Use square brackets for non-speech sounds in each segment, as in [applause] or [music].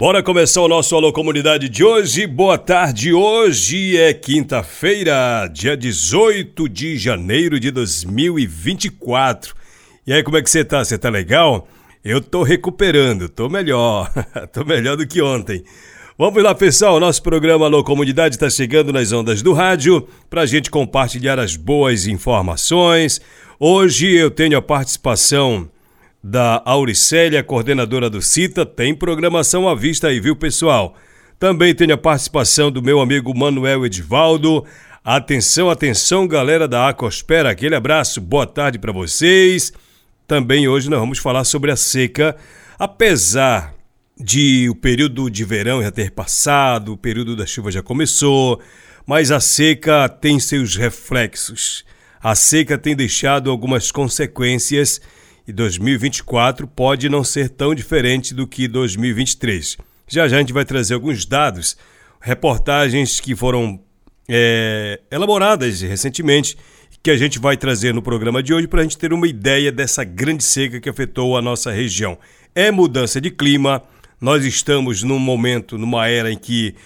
Bora começar o nosso Alô Comunidade de hoje. Boa tarde. Hoje é quinta-feira, dia 18 de janeiro de 2024. E aí, como é que você tá? Você tá legal? Eu tô recuperando, tô melhor. [laughs] tô melhor do que ontem. Vamos lá, pessoal. Nosso programa Alô Comunidade está chegando nas ondas do rádio para a gente compartilhar as boas informações. Hoje eu tenho a participação da Auricélia, coordenadora do CITA, tem programação à vista aí, viu, pessoal? Também tem a participação do meu amigo Manuel Edvaldo. Atenção, atenção, galera da Acospera, aquele abraço, boa tarde para vocês. Também hoje nós vamos falar sobre a seca, apesar de o período de verão já ter passado, o período da chuva já começou, mas a seca tem seus reflexos. A seca tem deixado algumas consequências e 2024 pode não ser tão diferente do que 2023. Já já a gente vai trazer alguns dados, reportagens que foram é, elaboradas recentemente, que a gente vai trazer no programa de hoje para a gente ter uma ideia dessa grande seca que afetou a nossa região. É mudança de clima, nós estamos num momento, numa era em que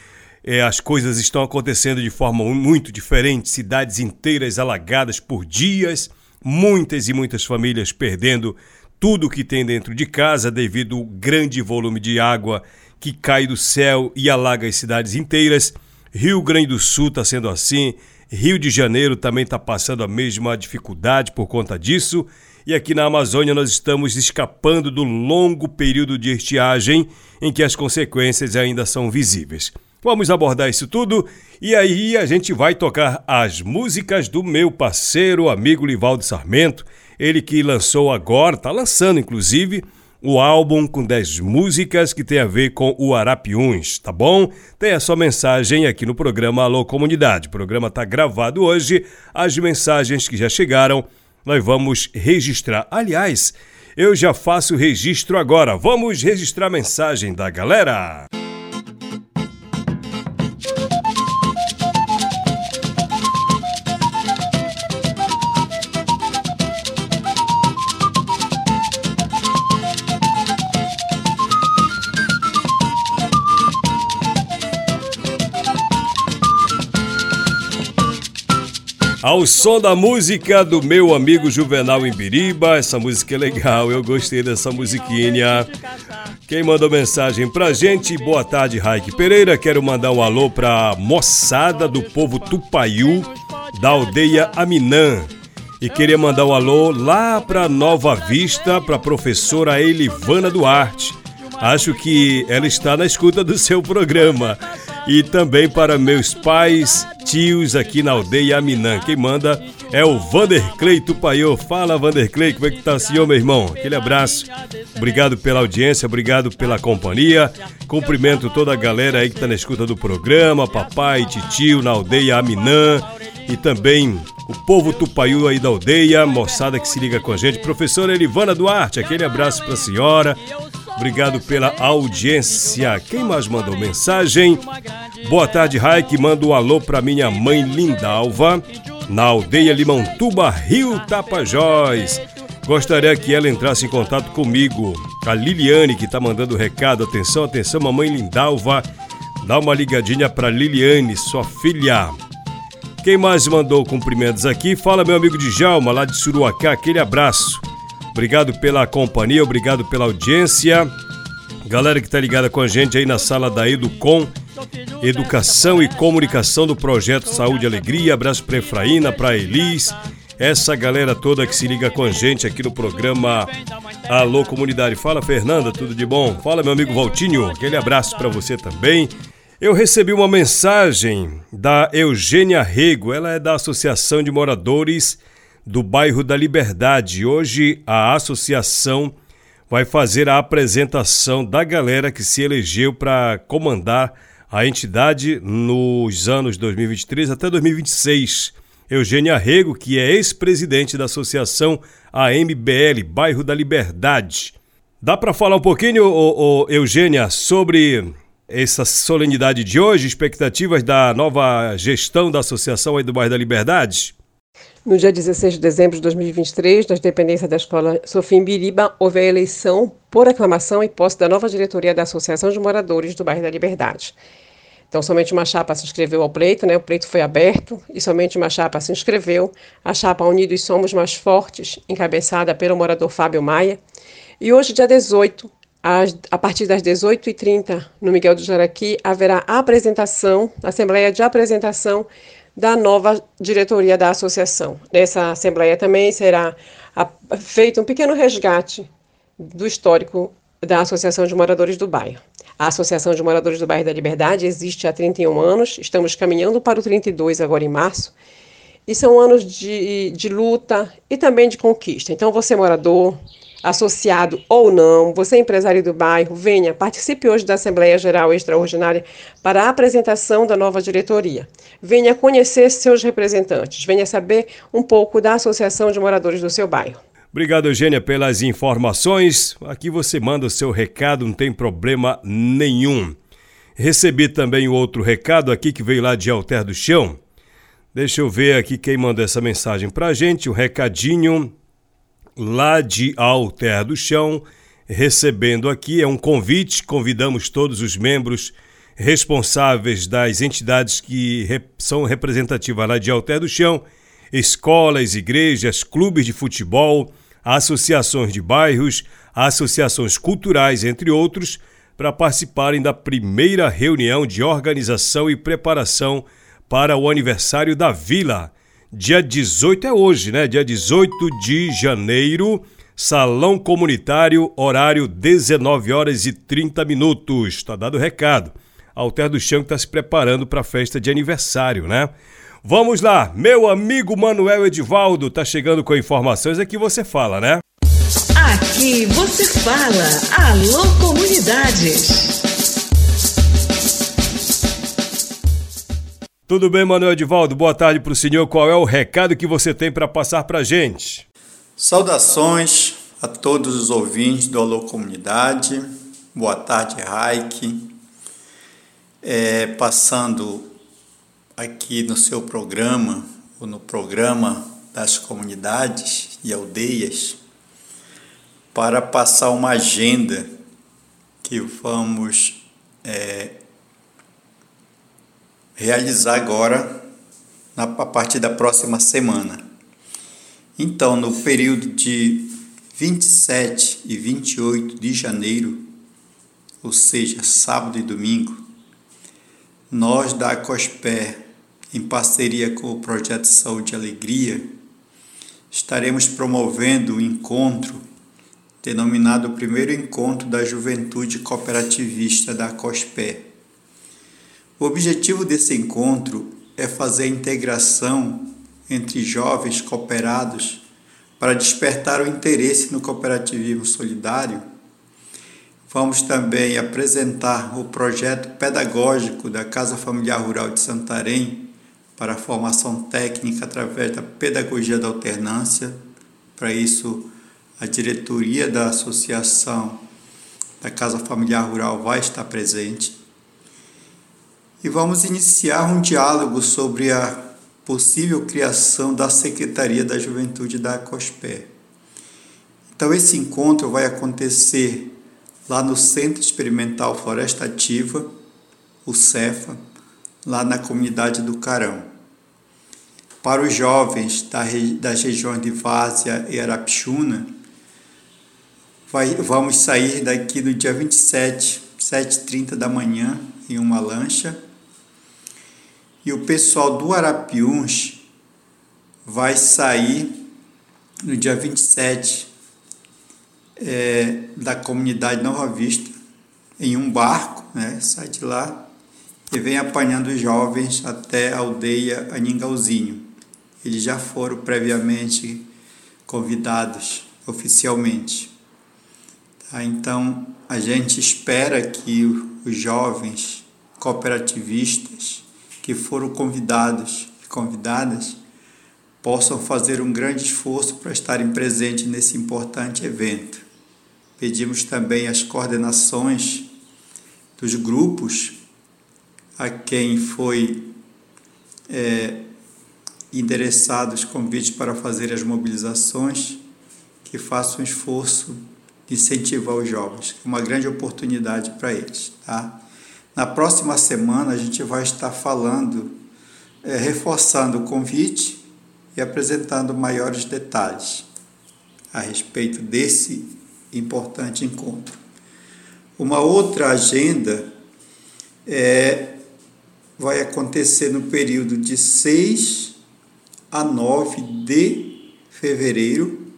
é, as coisas estão acontecendo de forma muito diferente, cidades inteiras alagadas por dias muitas e muitas famílias perdendo tudo que tem dentro de casa devido ao grande volume de água que cai do céu e alaga as cidades inteiras. Rio Grande do Sul está sendo assim, Rio de Janeiro também está passando a mesma dificuldade por conta disso. E aqui na Amazônia nós estamos escapando do longo período de estiagem em que as consequências ainda são visíveis. Vamos abordar isso tudo e aí a gente vai tocar as músicas do meu parceiro, amigo Livaldo Sarmento, ele que lançou agora, está lançando inclusive, o álbum com 10 músicas que tem a ver com o Arapiuns, tá bom? Tem a sua mensagem aqui no programa Alô Comunidade. O programa está gravado hoje, as mensagens que já chegaram nós vamos registrar. Aliás, eu já faço o registro agora. Vamos registrar a mensagem da galera. Ao som da música do meu amigo Juvenal Imbiriba, essa música é legal, eu gostei dessa musiquinha. Quem mandou mensagem pra gente, boa tarde, Raik Pereira. Quero mandar um alô pra moçada do povo Tupaiú, da aldeia Aminã. E queria mandar um alô lá pra Nova Vista, pra professora Elivana Duarte. Acho que ela está na escuta do seu programa e também para meus pais, tios aqui na aldeia Aminã. Quem manda é o Vanderclei Tupaiô. Fala, Vanderclei, como é que tá senhor, meu irmão? Aquele abraço. Obrigado pela audiência, obrigado pela companhia. Cumprimento toda a galera aí que tá na escuta do programa, papai, titio na aldeia Aminã e também o povo Tupaiú aí da aldeia, moçada que se liga com a gente. Professora Elivana Duarte, aquele abraço para a senhora. Obrigado pela audiência. Quem mais mandou mensagem? Boa tarde, Raik. Manda um alô para minha mãe Lindalva, na aldeia Limontuba, Rio Tapajós. Gostaria que ela entrasse em contato comigo. A Liliane que está mandando recado. Atenção, atenção, mamãe Lindalva. Dá uma ligadinha para Liliane, sua filha. Quem mais mandou cumprimentos aqui? Fala meu amigo Djalma, lá de Suruacá. Aquele abraço. Obrigado pela companhia, obrigado pela audiência. Galera que está ligada com a gente aí na sala da Educom, Educação e Comunicação do Projeto Saúde e Alegria. Abraço para Efraína, para Elis, essa galera toda que se liga com a gente aqui no programa Alô, comunidade. Fala, Fernanda, tudo de bom? Fala, meu amigo Valtinho. Aquele abraço para você também. Eu recebi uma mensagem da Eugênia Rego. Ela é da Associação de Moradores do Bairro da Liberdade. Hoje a associação vai fazer a apresentação da galera que se elegeu para comandar a entidade nos anos 2023 até 2026. Eugênia Rego, que é ex-presidente da Associação AMBL, Bairro da Liberdade. Dá para falar um pouquinho, ô, ô, Eugênia, sobre essa solenidade de hoje, expectativas da nova gestão da Associação aí do Bairro da Liberdade? No dia 16 de dezembro de 2023, nas dependências da Escola Sofim Biriba, houve a eleição por aclamação e posse da nova diretoria da Associação de Moradores do Bairro da Liberdade. Então, somente uma chapa se inscreveu ao pleito, né? o pleito foi aberto e somente uma chapa se inscreveu, a chapa Unidos Somos Mais Fortes, encabeçada pelo morador Fábio Maia. E hoje, dia 18, a partir das 18h30, no Miguel do Jaraqui, haverá apresentação, Assembleia de Apresentação da nova diretoria da associação. Nessa assembleia também será feito um pequeno resgate do histórico da Associação de Moradores do Bairro. A Associação de Moradores do Bairro da Liberdade existe há 31 anos, estamos caminhando para o 32 agora em março, e são anos de, de luta e também de conquista. Então, você morador, associado ou não, você empresário do bairro, venha, participe hoje da Assembleia Geral Extraordinária para a apresentação da nova diretoria. Venha conhecer seus representantes, venha saber um pouco da Associação de Moradores do seu bairro. Obrigado, Eugênia, pelas informações. Aqui você manda o seu recado, não tem problema nenhum. Recebi também outro recado aqui que veio lá de Alter do Chão. Deixa eu ver aqui quem mandou essa mensagem pra gente, um recadinho lá de Alter do Chão, recebendo aqui, é um convite, convidamos todos os membros responsáveis das entidades que são representativas lá de Alter do Chão, escolas, igrejas, clubes de futebol, associações de bairros, associações culturais, entre outros, para participarem da primeira reunião de organização e preparação para o aniversário da Vila, Dia 18 é hoje, né? Dia 18 de janeiro, Salão Comunitário, horário 19 horas e 30 minutos. Tá dado o recado. Alter do Chão está se preparando para a festa de aniversário, né? Vamos lá, meu amigo Manuel Edivaldo tá chegando com informações aqui você fala, né? Aqui você fala. Alô comunidades. Tudo bem, Manuel Edivaldo? Boa tarde para o senhor. Qual é o recado que você tem para passar para a gente? Saudações a todos os ouvintes do Alô Comunidade. Boa tarde, Raik. É, passando aqui no seu programa, ou no programa das comunidades e aldeias, para passar uma agenda que vamos é, realizar agora a partir da próxima semana. Então, no período de 27 e 28 de janeiro, ou seja, sábado e domingo, nós da Acospé, em parceria com o Projeto Saúde e Alegria, estaremos promovendo o um encontro denominado primeiro encontro da juventude cooperativista da Acospé o objetivo desse encontro é fazer a integração entre jovens cooperados para despertar o interesse no cooperativismo solidário. Vamos também apresentar o projeto pedagógico da Casa Familiar Rural de Santarém para a formação técnica através da pedagogia da alternância. Para isso, a diretoria da Associação da Casa Familiar Rural vai estar presente e vamos iniciar um diálogo sobre a possível criação da Secretaria da Juventude da COSPE. Então, esse encontro vai acontecer lá no Centro Experimental Floresta Ativa, o CEFA, lá na comunidade do Carão. Para os jovens das regiões de Várzea e Arapixuna, vai, vamos sair daqui no dia 27, 7h30 da manhã, em uma lancha, e o pessoal do Arapiuns vai sair no dia 27 é, da comunidade Nova Vista em um barco, né? sai de lá e vem apanhando os jovens até a aldeia Aningauzinho. Eles já foram previamente convidados oficialmente. Tá? Então, a gente espera que os jovens cooperativistas que foram convidados e convidadas possam fazer um grande esforço para estarem presentes nesse importante evento. Pedimos também as coordenações dos grupos a quem foi é, os convites para fazer as mobilizações, que façam um esforço de incentivar os jovens, é uma grande oportunidade para eles. Tá? Na próxima semana a gente vai estar falando, é, reforçando o convite e apresentando maiores detalhes a respeito desse importante encontro. Uma outra agenda é, vai acontecer no período de 6 a 9 de fevereiro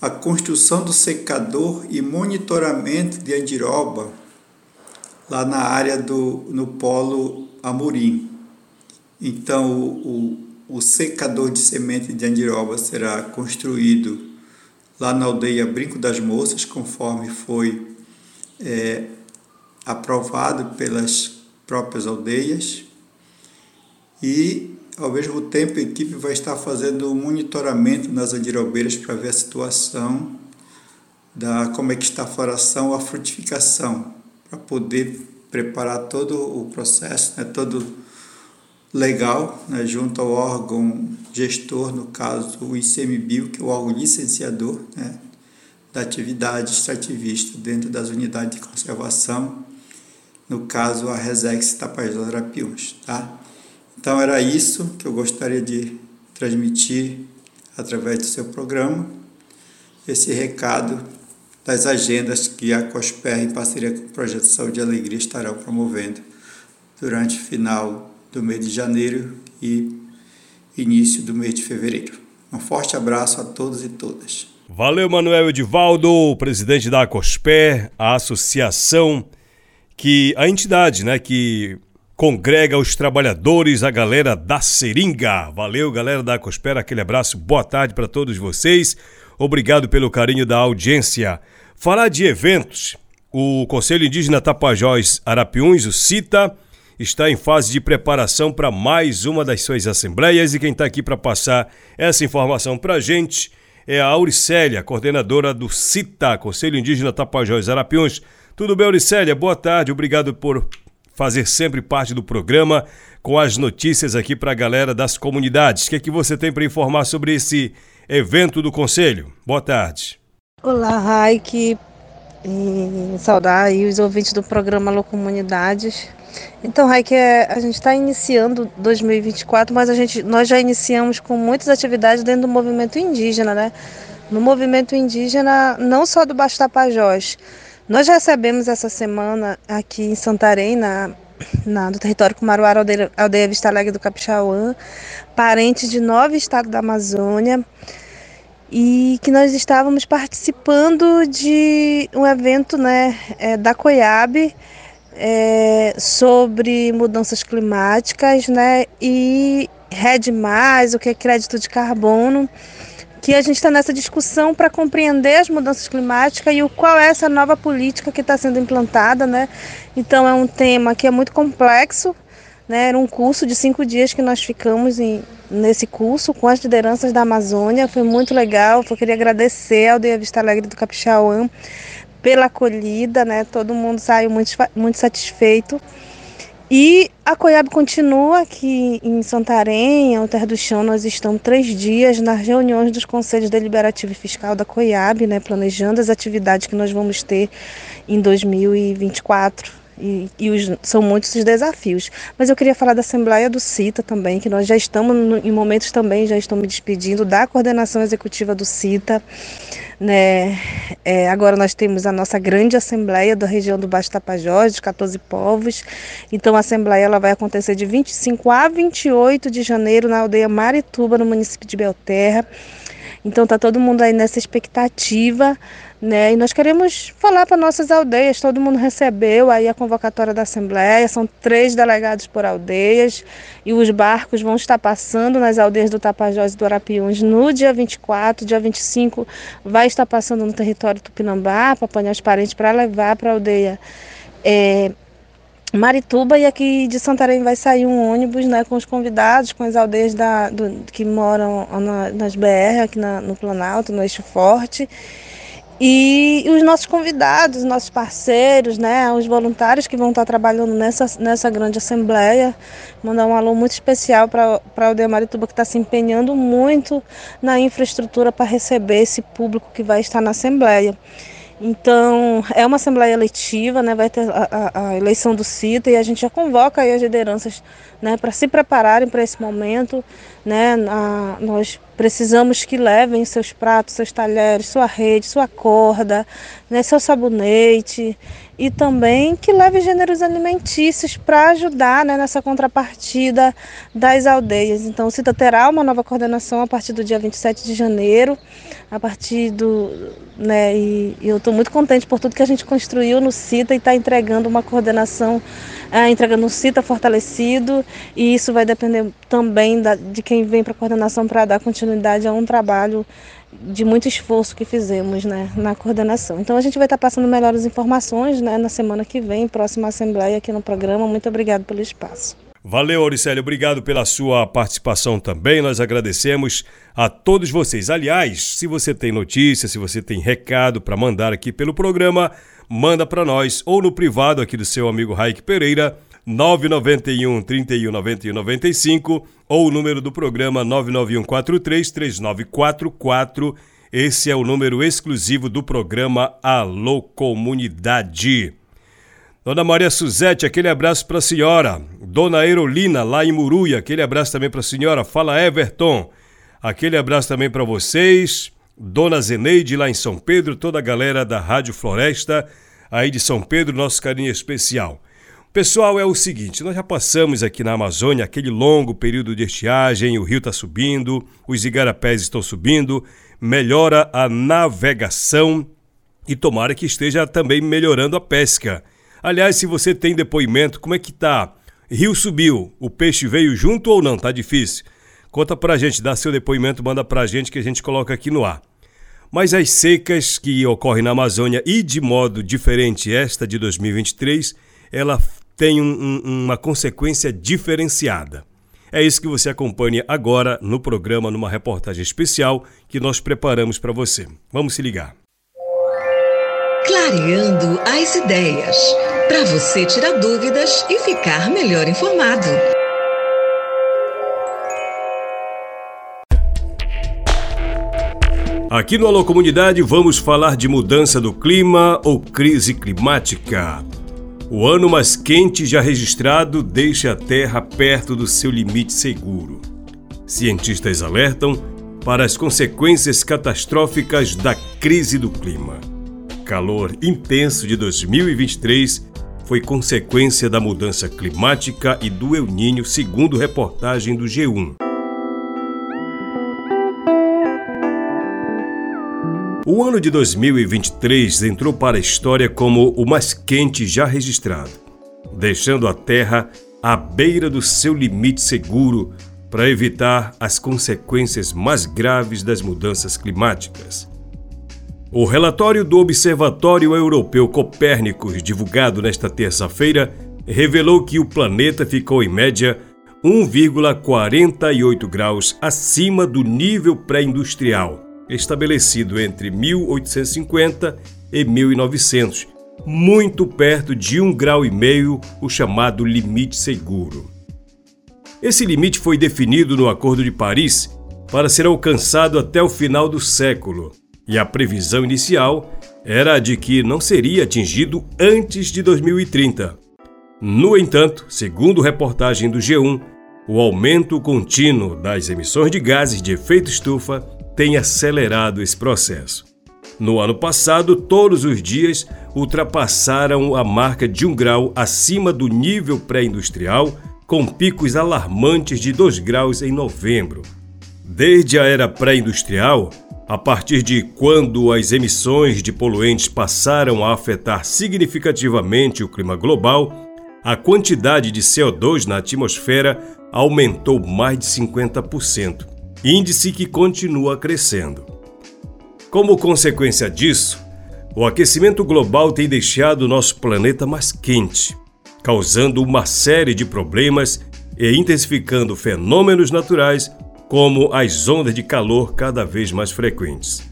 a construção do secador e monitoramento de andiroba lá na área do no polo Amorim. Então o, o, o secador de semente de andiroba será construído lá na aldeia Brinco das Moças, conforme foi é, aprovado pelas próprias aldeias. E, ao mesmo tempo, a equipe vai estar fazendo um monitoramento nas andirobeiras para ver a situação da como é que está a floração, a frutificação, para poder preparar todo o processo, né, todo legal, né, junto ao órgão gestor, no caso o ICMBio, que é o órgão licenciador né, da atividade extrativista dentro das unidades de conservação, no caso a Resex Tapajós Arapiuns, tá? Então era isso que eu gostaria de transmitir através do seu programa, esse recado das agendas que a COSPER, em parceria com o Projeto Saúde e Alegria, estarão promovendo durante o final do mês de janeiro e início do mês de fevereiro. Um forte abraço a todos e todas. Valeu, Manuel Edivaldo, presidente da COSPER, a associação que a entidade, né, que congrega os trabalhadores, a galera da Seringa. Valeu, galera da COSPER, aquele abraço, boa tarde para todos vocês. Obrigado pelo carinho da audiência. Falar de eventos, o Conselho Indígena Tapajós Arapiuns, o CITA, está em fase de preparação para mais uma das suas assembleias e quem está aqui para passar essa informação para a gente é a Auricélia, coordenadora do CITA, Conselho Indígena Tapajós Arapiuns. Tudo bem, Auricélia? Boa tarde, obrigado por fazer sempre parte do programa com as notícias aqui para a galera das comunidades. O que é que você tem para informar sobre esse evento do Conselho? Boa tarde. Olá, Raik. saudar aí os ouvintes do programa Alô Comunidades. Então, Raik, é, a gente está iniciando 2024, mas a gente, nós já iniciamos com muitas atividades dentro do movimento indígena, né? No movimento indígena, não só do Baixo Tapajós. Nós recebemos essa semana aqui em Santarém, na, na, do território Cumaruara, aldeia, aldeia Vista Alegre do Capixauã, parentes de nove estados da Amazônia, e que nós estávamos participando de um evento né, é, da COIAB, é, sobre mudanças climáticas né, e RED, o que é crédito de carbono, que a gente está nessa discussão para compreender as mudanças climáticas e o qual é essa nova política que está sendo implantada. Né? Então é um tema que é muito complexo. Né? Era um curso de cinco dias que nós ficamos em, nesse curso com as lideranças da Amazônia. Foi muito legal. Eu queria agradecer ao Aldeia Vista Alegre do Capixauã pela acolhida, né? Todo mundo saiu muito, muito satisfeito. E a Coiab continua aqui em Santarém, ao Terra do Chão. Nós estamos três dias nas reuniões dos Conselhos Deliberativo e Fiscal da Coiab, né, planejando as atividades que nós vamos ter em 2024 e, e os, são muitos os desafios. Mas eu queria falar da Assembleia do CITA também, que nós já estamos, em momentos também, já estamos me despedindo da coordenação executiva do CITA. Né? É, agora nós temos a nossa grande Assembleia da região do Baixo Tapajós, de 14 povos. Então a Assembleia ela vai acontecer de 25 a 28 de janeiro na aldeia Marituba, no município de Belterra. Então tá todo mundo aí nessa expectativa, né? E nós queremos falar para nossas aldeias. Todo mundo recebeu aí a convocatória da Assembleia. São três delegados por aldeias e os barcos vão estar passando nas aldeias do Tapajós e do Arapiuns no dia 24, dia 25 vai estar passando no território Tupinambá para apanhar os parentes para levar para a aldeia. É, Marituba e aqui de Santarém vai sair um ônibus né, com os convidados, com as aldeias da, do, que moram na, nas BR, aqui na, no Planalto, no Eixo Forte. E, e os nossos convidados, nossos parceiros, né, os voluntários que vão estar trabalhando nessa, nessa grande assembleia. Mandar um alô muito especial para a aldeia Marituba, que está se empenhando muito na infraestrutura para receber esse público que vai estar na assembleia. Então, é uma assembleia eletiva, né? vai ter a, a, a eleição do CITA e a gente já convoca as lideranças né, para se prepararem para esse momento. Né? Nós precisamos que levem seus pratos, seus talheres, sua rede, sua corda, né, seu sabonete e também que leve gêneros alimentícios para ajudar né, nessa contrapartida das aldeias. Então, o CITA terá uma nova coordenação a partir do dia 27 de janeiro, a partir do. Né, e, eu estou muito contente por tudo que a gente construiu no CITA e está entregando uma coordenação é, entregando um CITA fortalecido e isso vai depender também da, de quem vem para a coordenação para dar continuidade a um trabalho de muito esforço que fizemos né, na coordenação. Então a gente vai estar passando melhores informações né, na semana que vem, próxima assembleia aqui no programa. Muito obrigado pelo espaço. Valeu, Auricélio. Obrigado pela sua participação também. Nós agradecemos a todos vocês. Aliás, se você tem notícia, se você tem recado para mandar aqui pelo programa, manda para nós ou no privado aqui do seu amigo Raik Pereira, 991 31 91 95 ou o número do programa 991 43 3944. Esse é o número exclusivo do programa Alô Comunidade. Dona Maria Suzete, aquele abraço para a senhora. Dona Aerolina, lá em Muruia, aquele abraço também para a senhora. Fala Everton, aquele abraço também para vocês. Dona Zeneide, lá em São Pedro, toda a galera da Rádio Floresta aí de São Pedro, nosso carinho especial. Pessoal, é o seguinte, nós já passamos aqui na Amazônia aquele longo período de estiagem, o rio está subindo, os igarapés estão subindo, melhora a navegação e tomara que esteja também melhorando a pesca. Aliás, se você tem depoimento, como é que tá? Rio subiu, o peixe veio junto ou não? Tá difícil? Conta pra gente, dá seu depoimento, manda pra gente que a gente coloca aqui no ar. Mas as secas que ocorrem na Amazônia e de modo diferente esta de 2023, ela tem um, um, uma consequência diferenciada. É isso que você acompanha agora no programa, numa reportagem especial que nós preparamos para você. Vamos se ligar. Clareando as ideias, para você tirar dúvidas e ficar melhor informado. Aqui no Alô Comunidade vamos falar de mudança do clima ou crise climática. O ano mais quente já registrado deixa a Terra perto do seu limite seguro. Cientistas alertam para as consequências catastróficas da crise do clima. Calor intenso de 2023 foi consequência da mudança climática e do El Ninho, segundo reportagem do G1. O ano de 2023 entrou para a história como o mais quente já registrado, deixando a Terra à beira do seu limite seguro para evitar as consequências mais graves das mudanças climáticas. O relatório do Observatório Europeu Copérnicos, divulgado nesta terça-feira, revelou que o planeta ficou em média 1,48 graus acima do nível pré-industrial estabelecido entre 1850 e 1900, muito perto de um grau meio, o chamado limite seguro. Esse limite foi definido no Acordo de Paris para ser alcançado até o final do século, e a previsão inicial era de que não seria atingido antes de 2030. No entanto, segundo reportagem do G1, o aumento contínuo das emissões de gases de efeito estufa tem acelerado esse processo. No ano passado, todos os dias ultrapassaram a marca de um grau acima do nível pré-industrial, com picos alarmantes de 2 graus em novembro. Desde a era pré-industrial, a partir de quando as emissões de poluentes passaram a afetar significativamente o clima global, a quantidade de CO2 na atmosfera aumentou mais de 50%, índice que continua crescendo. Como consequência disso, o aquecimento global tem deixado nosso planeta mais quente, causando uma série de problemas e intensificando fenômenos naturais como as ondas de calor cada vez mais frequentes.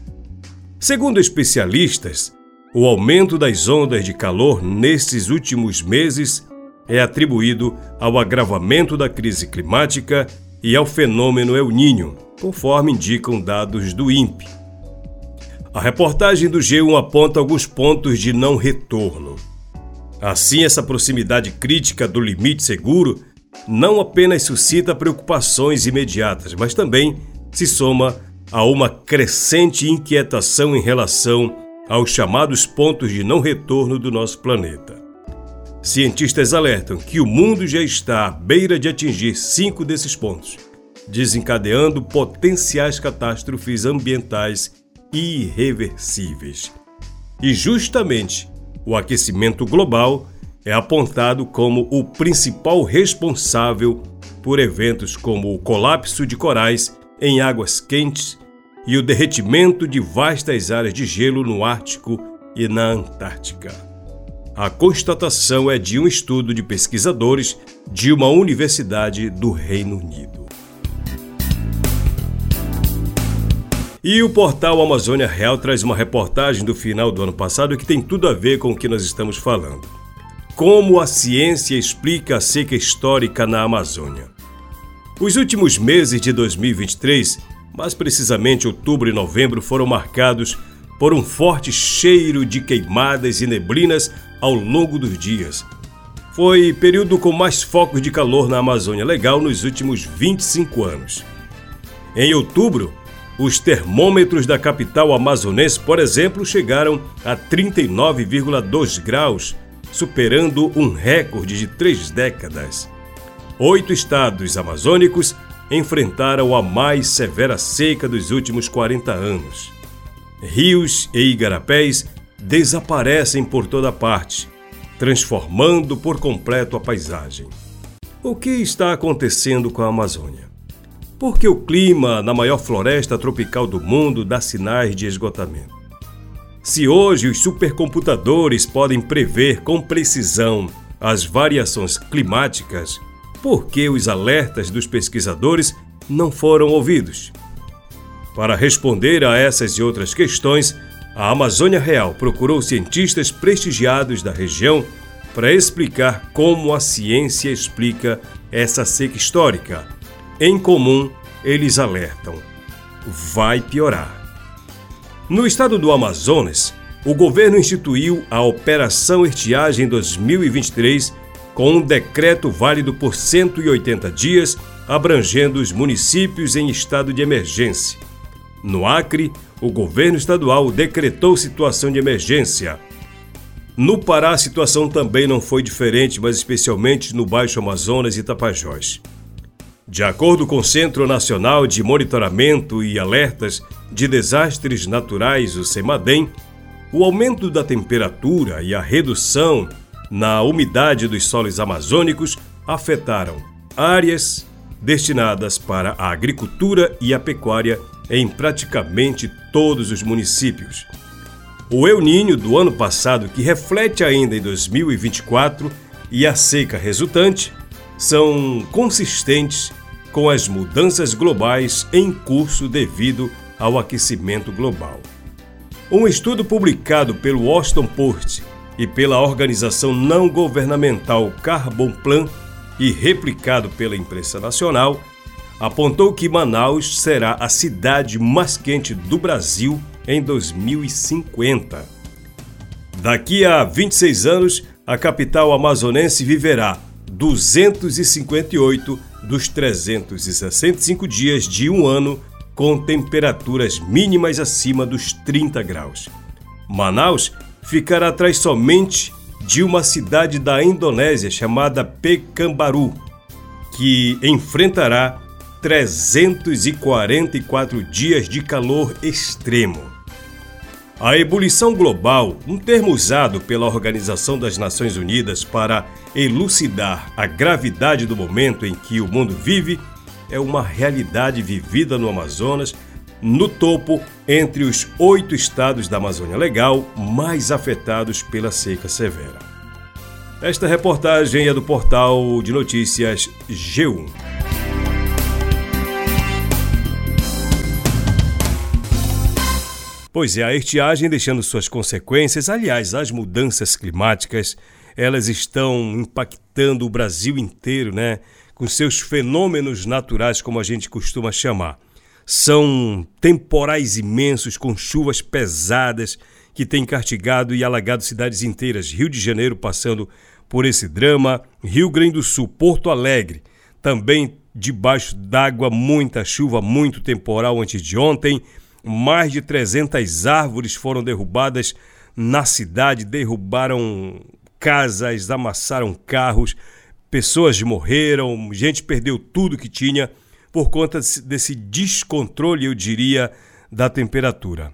Segundo especialistas, o aumento das ondas de calor nesses últimos meses é atribuído ao agravamento da crise climática e ao fenômeno El Ninho, conforme indicam dados do INPE. A reportagem do G1 aponta alguns pontos de não retorno. Assim, essa proximidade crítica do limite seguro não apenas suscita preocupações imediatas, mas também se soma a uma crescente inquietação em relação aos chamados pontos de não retorno do nosso planeta. Cientistas alertam que o mundo já está à beira de atingir cinco desses pontos, desencadeando potenciais catástrofes ambientais irreversíveis. E justamente o aquecimento global é apontado como o principal responsável por eventos como o colapso de corais em águas quentes e o derretimento de vastas áreas de gelo no Ártico e na Antártica. A constatação é de um estudo de pesquisadores de uma universidade do Reino Unido. E o portal Amazônia Real traz uma reportagem do final do ano passado que tem tudo a ver com o que nós estamos falando. Como a ciência explica a seca histórica na Amazônia? Os últimos meses de 2023, mais precisamente outubro e novembro, foram marcados por um forte cheiro de queimadas e neblinas ao longo dos dias. Foi período com mais focos de calor na Amazônia Legal nos últimos 25 anos. Em outubro, os termômetros da capital amazonense, por exemplo, chegaram a 39,2 graus, superando um recorde de três décadas. Oito estados amazônicos enfrentaram a mais severa seca dos últimos 40 anos. Rios e igarapés desaparecem por toda parte, transformando por completo a paisagem. O que está acontecendo com a Amazônia? Porque o clima na maior floresta tropical do mundo dá sinais de esgotamento. Se hoje os supercomputadores podem prever com precisão as variações climáticas, por que os alertas dos pesquisadores não foram ouvidos? Para responder a essas e outras questões, a Amazônia Real procurou cientistas prestigiados da região para explicar como a ciência explica essa seca histórica em comum, eles alertam: vai piorar. No estado do Amazonas, o governo instituiu a Operação Estiagem 2023 com um decreto válido por 180 dias, abrangendo os municípios em estado de emergência. No Acre, o governo estadual decretou situação de emergência. No Pará, a situação também não foi diferente, mas especialmente no Baixo Amazonas e Tapajós. De acordo com o Centro Nacional de Monitoramento e Alertas de Desastres Naturais, o CEMADEM, o aumento da temperatura e a redução na umidade dos solos amazônicos afetaram áreas destinadas para a agricultura e a pecuária em praticamente todos os municípios. O El Ninho do ano passado, que reflete ainda em 2024, e a seca resultante são consistentes com as mudanças globais em curso devido ao aquecimento global. Um estudo publicado pelo Washington Post e pela organização não governamental Carbon Plan e replicado pela imprensa nacional apontou que Manaus será a cidade mais quente do Brasil em 2050. Daqui a 26 anos, a capital amazonense viverá 258 dos 365 dias de um ano com temperaturas mínimas acima dos 30 graus. Manaus ficará atrás somente de uma cidade da Indonésia chamada Pekanbaru, que enfrentará 344 dias de calor extremo. A ebulição global, um termo usado pela Organização das Nações Unidas para elucidar a gravidade do momento em que o mundo vive, é uma realidade vivida no Amazonas, no topo entre os oito estados da Amazônia Legal mais afetados pela seca severa. Esta reportagem é do portal de notícias G1. Pois é, a estiagem deixando suas consequências, aliás, as mudanças climáticas, elas estão impactando o Brasil inteiro, né? Com seus fenômenos naturais, como a gente costuma chamar. São temporais imensos com chuvas pesadas que têm castigado e alagado cidades inteiras. Rio de Janeiro passando por esse drama, Rio Grande do Sul, Porto Alegre, também debaixo d'água, muita chuva, muito temporal antes de ontem. Mais de 300 árvores foram derrubadas na cidade, derrubaram casas, amassaram carros, pessoas morreram, gente perdeu tudo que tinha por conta desse descontrole, eu diria, da temperatura.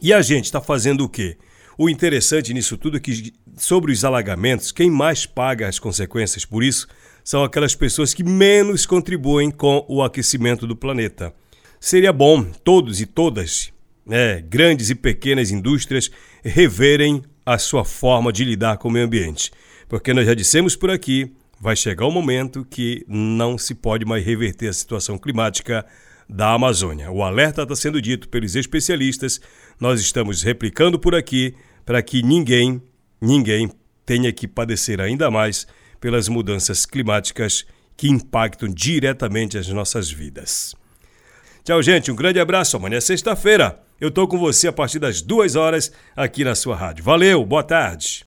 E a gente está fazendo o quê? O interessante nisso tudo é que, sobre os alagamentos, quem mais paga as consequências por isso são aquelas pessoas que menos contribuem com o aquecimento do planeta. Seria bom todos e todas, né, grandes e pequenas indústrias, reverem a sua forma de lidar com o meio ambiente. Porque nós já dissemos por aqui, vai chegar o um momento que não se pode mais reverter a situação climática da Amazônia. O alerta está sendo dito pelos especialistas, nós estamos replicando por aqui para que ninguém, ninguém tenha que padecer ainda mais pelas mudanças climáticas que impactam diretamente as nossas vidas. Tchau, gente. Um grande abraço. Amanhã é sexta-feira. Eu tô com você a partir das duas horas aqui na sua rádio. Valeu, boa tarde.